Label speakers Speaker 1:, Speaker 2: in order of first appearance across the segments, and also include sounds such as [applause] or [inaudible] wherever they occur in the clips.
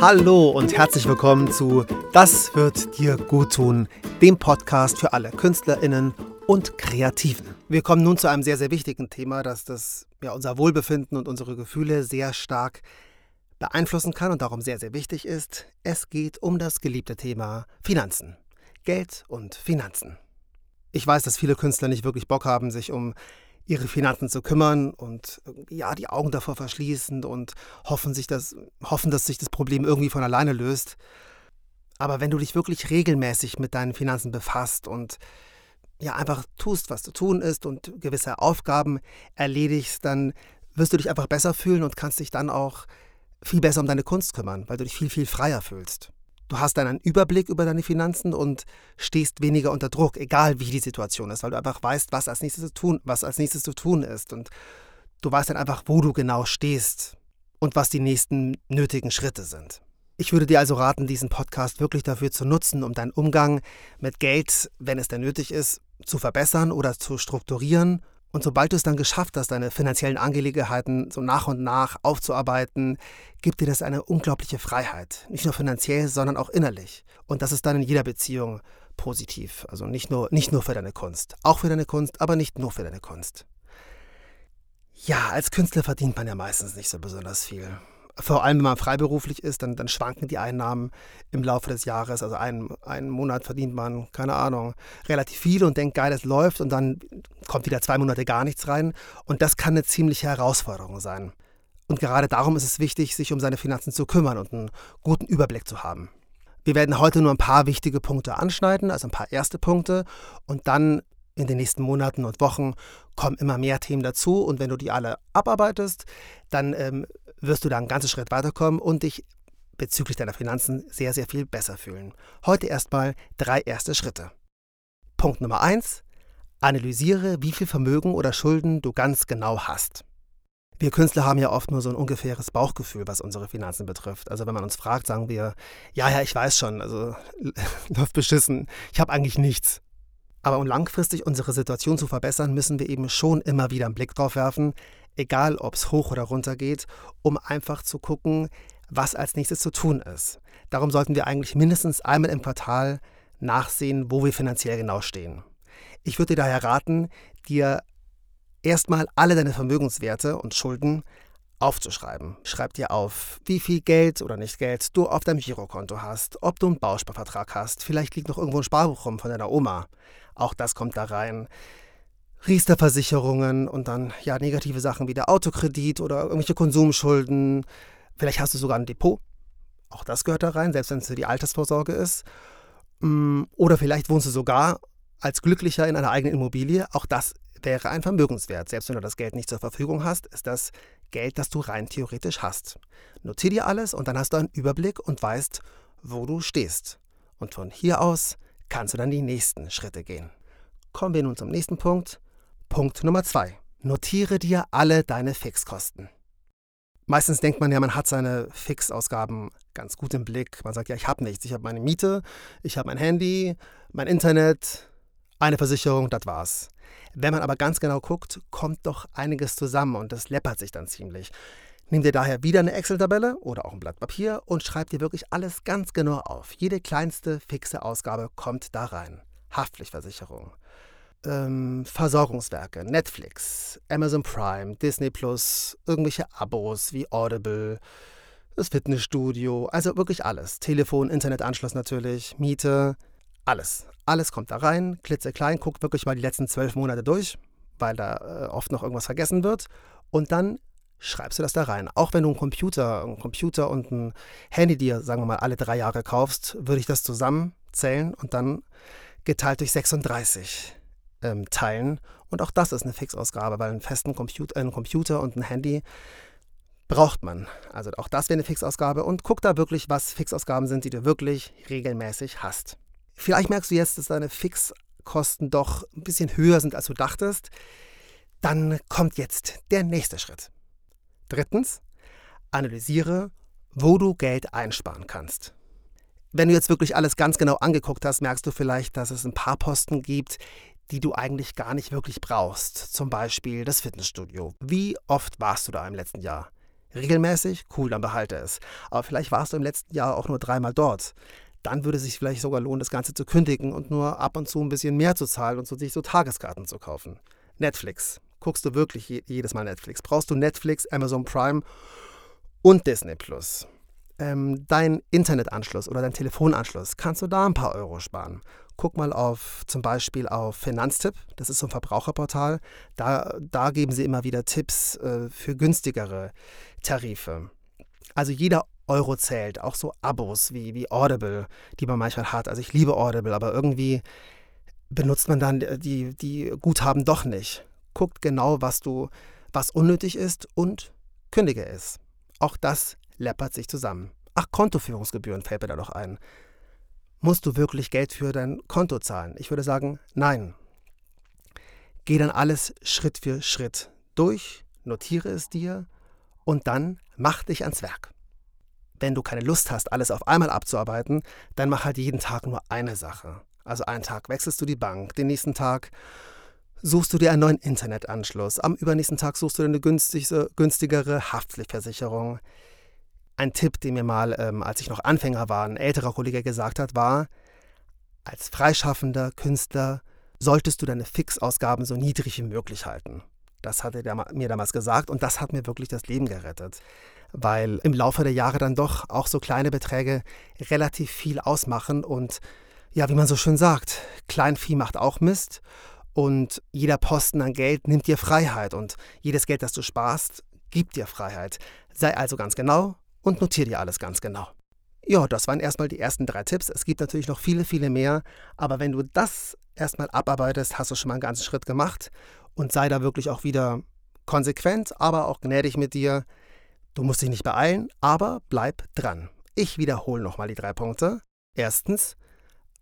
Speaker 1: Hallo und herzlich willkommen zu Das wird dir gut tun, dem Podcast für alle KünstlerInnen und Kreativen. Wir kommen nun zu einem sehr, sehr wichtigen Thema, das das, ja, unser Wohlbefinden und unsere Gefühle sehr stark beeinflussen kann und darum sehr, sehr wichtig ist. Es geht um das geliebte Thema Finanzen. Geld und Finanzen. Ich weiß, dass viele Künstler nicht wirklich Bock haben, sich um ihre Finanzen zu kümmern und ja, die Augen davor verschließen und hoffen, sich das, hoffen, dass sich das Problem irgendwie von alleine löst. Aber wenn du dich wirklich regelmäßig mit deinen Finanzen befasst und ja einfach tust, was zu tun ist und gewisse Aufgaben erledigst, dann wirst du dich einfach besser fühlen und kannst dich dann auch viel besser um deine Kunst kümmern, weil du dich viel, viel freier fühlst. Du hast dann einen Überblick über deine Finanzen und stehst weniger unter Druck, egal wie die Situation ist, weil du einfach weißt, was als nächstes zu tun, was als nächstes zu tun ist. Und du weißt dann einfach, wo du genau stehst und was die nächsten nötigen Schritte sind. Ich würde dir also raten, diesen Podcast wirklich dafür zu nutzen, um deinen Umgang mit Geld, wenn es denn nötig ist, zu verbessern oder zu strukturieren und sobald du es dann geschafft hast, deine finanziellen Angelegenheiten so nach und nach aufzuarbeiten, gibt dir das eine unglaubliche Freiheit. Nicht nur finanziell, sondern auch innerlich. Und das ist dann in jeder Beziehung positiv. Also nicht nur, nicht nur für deine Kunst. Auch für deine Kunst, aber nicht nur für deine Kunst. Ja, als Künstler verdient man ja meistens nicht so besonders viel vor allem wenn man freiberuflich ist, dann, dann schwanken die Einnahmen im Laufe des Jahres. Also einen, einen Monat verdient man, keine Ahnung, relativ viel und denkt, geil, es läuft und dann kommt wieder zwei Monate gar nichts rein. Und das kann eine ziemliche Herausforderung sein. Und gerade darum ist es wichtig, sich um seine Finanzen zu kümmern und einen guten Überblick zu haben. Wir werden heute nur ein paar wichtige Punkte anschneiden, also ein paar erste Punkte und dann in den nächsten Monaten und Wochen kommen immer mehr Themen dazu und wenn du die alle abarbeitest, dann ähm, wirst du da einen ganzen Schritt weiterkommen und dich bezüglich deiner Finanzen sehr, sehr viel besser fühlen. Heute erstmal drei erste Schritte. Punkt Nummer eins: Analysiere, wie viel Vermögen oder Schulden du ganz genau hast. Wir Künstler haben ja oft nur so ein ungefähres Bauchgefühl, was unsere Finanzen betrifft. Also wenn man uns fragt, sagen wir, ja, ja, ich weiß schon, also [laughs] läuft beschissen, ich habe eigentlich nichts. Aber um langfristig unsere Situation zu verbessern, müssen wir eben schon immer wieder einen Blick drauf werfen, egal ob es hoch oder runter geht, um einfach zu gucken, was als nächstes zu tun ist. Darum sollten wir eigentlich mindestens einmal im Quartal nachsehen, wo wir finanziell genau stehen. Ich würde dir daher raten, dir erstmal alle deine Vermögenswerte und Schulden aufzuschreiben. Schreib dir auf, wie viel Geld oder nicht Geld du auf deinem Girokonto hast, ob du einen Bausparvertrag hast, vielleicht liegt noch irgendwo ein Sparbuch rum von deiner Oma. Auch das kommt da rein. Riester-Versicherungen und dann ja negative Sachen wie der Autokredit oder irgendwelche Konsumschulden. Vielleicht hast du sogar ein Depot. Auch das gehört da rein, selbst wenn es für die Altersvorsorge ist. Mm, oder vielleicht wohnst du sogar als Glücklicher in einer eigenen Immobilie. Auch das wäre ein Vermögenswert. Selbst wenn du das Geld nicht zur Verfügung hast, ist das Geld, das du rein theoretisch hast. Notier dir alles und dann hast du einen Überblick und weißt, wo du stehst. Und von hier aus kannst du dann die nächsten Schritte gehen. Kommen wir nun zum nächsten Punkt. Punkt Nummer zwei. Notiere dir alle deine Fixkosten. Meistens denkt man ja, man hat seine Fixausgaben ganz gut im Blick. Man sagt ja, ich habe nichts. Ich habe meine Miete, ich habe mein Handy, mein Internet, eine Versicherung, das war's. Wenn man aber ganz genau guckt, kommt doch einiges zusammen und das läppert sich dann ziemlich. Nimm dir daher wieder eine Excel-Tabelle oder auch ein Blatt Papier und schreib dir wirklich alles ganz genau auf. Jede kleinste fixe Ausgabe kommt da rein. Haftpflichtversicherung, ähm, Versorgungswerke, Netflix, Amazon Prime, Disney Plus, irgendwelche Abos wie Audible, das Fitnessstudio, also wirklich alles. Telefon, Internetanschluss natürlich, Miete, alles. Alles kommt da rein, klitzeklein, guckt wirklich mal die letzten zwölf Monate durch, weil da äh, oft noch irgendwas vergessen wird. Und dann schreibst du das da rein. Auch wenn du einen Computer, einen Computer und ein Handy dir, sagen wir mal, alle drei Jahre kaufst, würde ich das zusammenzählen und dann geteilt durch 36 ähm, teilen. Und auch das ist eine Fixausgabe, weil einen festen Computer, einen Computer und ein Handy braucht man. Also auch das wäre eine Fixausgabe. Und guck da wirklich, was Fixausgaben sind, die du wirklich regelmäßig hast. Vielleicht merkst du jetzt, dass deine Fixkosten doch ein bisschen höher sind, als du dachtest. Dann kommt jetzt der nächste Schritt. Drittens, analysiere, wo du Geld einsparen kannst. Wenn du jetzt wirklich alles ganz genau angeguckt hast, merkst du vielleicht, dass es ein paar Posten gibt, die du eigentlich gar nicht wirklich brauchst. Zum Beispiel das Fitnessstudio. Wie oft warst du da im letzten Jahr? regelmäßig, cool, dann behalte es. Aber vielleicht warst du im letzten Jahr auch nur dreimal dort. Dann würde es sich vielleicht sogar lohnen, das Ganze zu kündigen und nur ab und zu ein bisschen mehr zu zahlen und so sich so Tageskarten zu kaufen. Netflix. Guckst du wirklich jedes Mal Netflix? Brauchst du Netflix, Amazon Prime und Disney Plus? Ähm, dein Internetanschluss oder dein Telefonanschluss, kannst du da ein paar Euro sparen. Guck mal auf zum Beispiel auf Finanztipp, das ist so ein Verbraucherportal. Da, da geben sie immer wieder Tipps äh, für günstigere Tarife. Also jeder Euro zählt, auch so Abos wie, wie Audible, die man manchmal hat. Also ich liebe Audible, aber irgendwie benutzt man dann die, die Guthaben doch nicht. Guckt genau, was du, was unnötig ist und kündige es. Auch das läppert sich zusammen. Ach, Kontoführungsgebühren fällt mir da noch ein. Musst du wirklich Geld für dein Konto zahlen? Ich würde sagen, nein. Geh dann alles Schritt für Schritt durch, notiere es dir und dann mach dich ans Werk. Wenn du keine Lust hast, alles auf einmal abzuarbeiten, dann mach halt jeden Tag nur eine Sache. Also einen Tag wechselst du die Bank, den nächsten Tag suchst du dir einen neuen Internetanschluss, am übernächsten Tag suchst du dir eine günstigere, Haftpflichtversicherung. Ein Tipp, den mir mal, ähm, als ich noch Anfänger war, ein älterer Kollege gesagt hat, war, als freischaffender Künstler solltest du deine Fixausgaben so niedrig wie möglich halten. Das hat er mir damals gesagt und das hat mir wirklich das Leben gerettet, weil im Laufe der Jahre dann doch auch so kleine Beträge relativ viel ausmachen und ja, wie man so schön sagt, Kleinvieh macht auch Mist und jeder Posten an Geld nimmt dir Freiheit und jedes Geld, das du sparst, gibt dir Freiheit. Sei also ganz genau und notiere dir alles ganz genau. Ja, das waren erstmal die ersten drei Tipps. Es gibt natürlich noch viele, viele mehr, aber wenn du das erstmal abarbeitest, hast du schon mal einen ganzen Schritt gemacht und sei da wirklich auch wieder konsequent, aber auch gnädig mit dir. Du musst dich nicht beeilen, aber bleib dran. Ich wiederhole nochmal die drei Punkte. Erstens,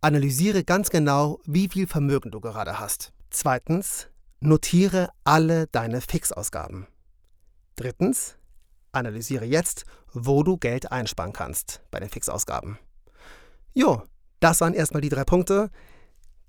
Speaker 1: analysiere ganz genau, wie viel Vermögen du gerade hast. Zweitens, notiere alle deine Fixausgaben. Drittens, analysiere jetzt, wo du Geld einsparen kannst bei den Fixausgaben. Jo, das waren erstmal die drei Punkte.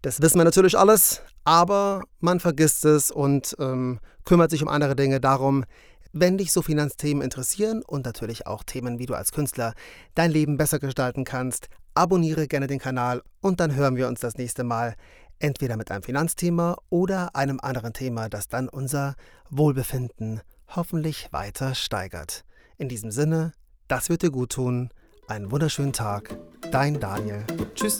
Speaker 1: Das wissen wir natürlich alles, aber man vergisst es und ähm, kümmert sich um andere Dinge. Darum, wenn dich so Finanzthemen interessieren und natürlich auch Themen, wie du als Künstler dein Leben besser gestalten kannst, abonniere gerne den Kanal und dann hören wir uns das nächste Mal entweder mit einem Finanzthema oder einem anderen Thema, das dann unser Wohlbefinden hoffentlich weiter steigert. In diesem Sinne, das wird dir gut tun. Einen wunderschönen Tag. Dein Daniel. Tschüss.